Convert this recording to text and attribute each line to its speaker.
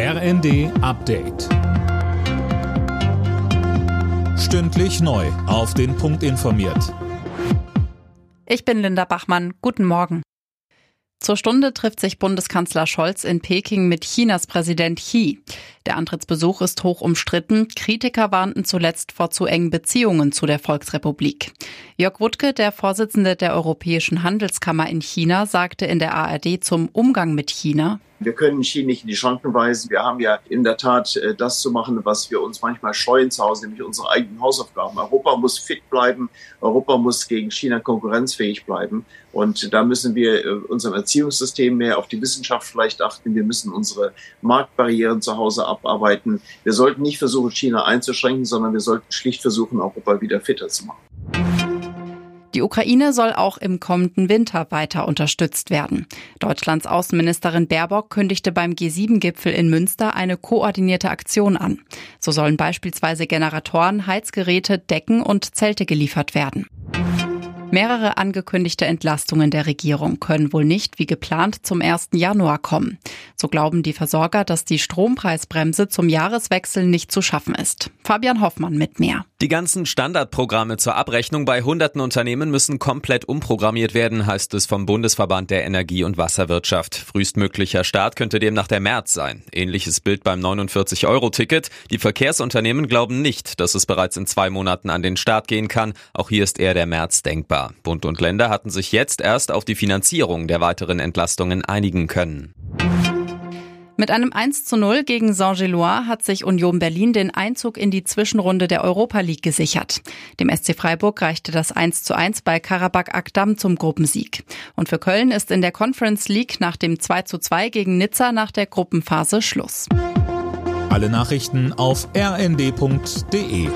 Speaker 1: RND Update. Stündlich neu. Auf den Punkt informiert.
Speaker 2: Ich bin Linda Bachmann. Guten Morgen. Zur Stunde trifft sich Bundeskanzler Scholz in Peking mit Chinas Präsident Xi. Der Antrittsbesuch ist hoch umstritten. Kritiker warnten zuletzt vor zu engen Beziehungen zu der Volksrepublik. Jörg Wuttke, der Vorsitzende der Europäischen Handelskammer in China, sagte in der ARD zum Umgang mit China.
Speaker 3: Wir können China nicht in die Schranken weisen. Wir haben ja in der Tat äh, das zu machen, was wir uns manchmal scheuen zu Hause, nämlich unsere eigenen Hausaufgaben. Europa muss fit bleiben. Europa muss gegen China konkurrenzfähig bleiben. Und da müssen wir äh, unserem Erziehungssystem mehr auf die Wissenschaft vielleicht achten. Wir müssen unsere Marktbarrieren zu Hause abarbeiten. Wir sollten nicht versuchen, China einzuschränken, sondern wir sollten schlicht versuchen, Europa wieder fitter zu machen.
Speaker 2: Die Ukraine soll auch im kommenden Winter weiter unterstützt werden. Deutschlands Außenministerin Baerbock kündigte beim G7-Gipfel in Münster eine koordinierte Aktion an. So sollen beispielsweise Generatoren, Heizgeräte, Decken und Zelte geliefert werden. Mehrere angekündigte Entlastungen der Regierung können wohl nicht wie geplant zum 1. Januar kommen. So glauben die Versorger, dass die Strompreisbremse zum Jahreswechsel nicht zu schaffen ist. Fabian Hoffmann mit mehr.
Speaker 4: Die ganzen Standardprogramme zur Abrechnung bei hunderten Unternehmen müssen komplett umprogrammiert werden, heißt es vom Bundesverband der Energie- und Wasserwirtschaft. Frühestmöglicher Start könnte demnach der März sein. Ähnliches Bild beim 49-Euro-Ticket. Die Verkehrsunternehmen glauben nicht, dass es bereits in zwei Monaten an den Start gehen kann. Auch hier ist eher der März denkbar denkbar. Bund und Länder hatten sich jetzt erst auf die Finanzierung der weiteren Entlastungen einigen können.
Speaker 2: Mit einem 1 zu 0 gegen Saint-Gilloise hat sich Union Berlin den Einzug in die Zwischenrunde der Europa League gesichert. Dem SC Freiburg reichte das 1 zu 1 bei Karabakh Akdam zum Gruppensieg. Und für Köln ist in der Conference League nach dem 2 zu 2 gegen Nizza nach der Gruppenphase Schluss.
Speaker 1: Alle Nachrichten auf rnd.de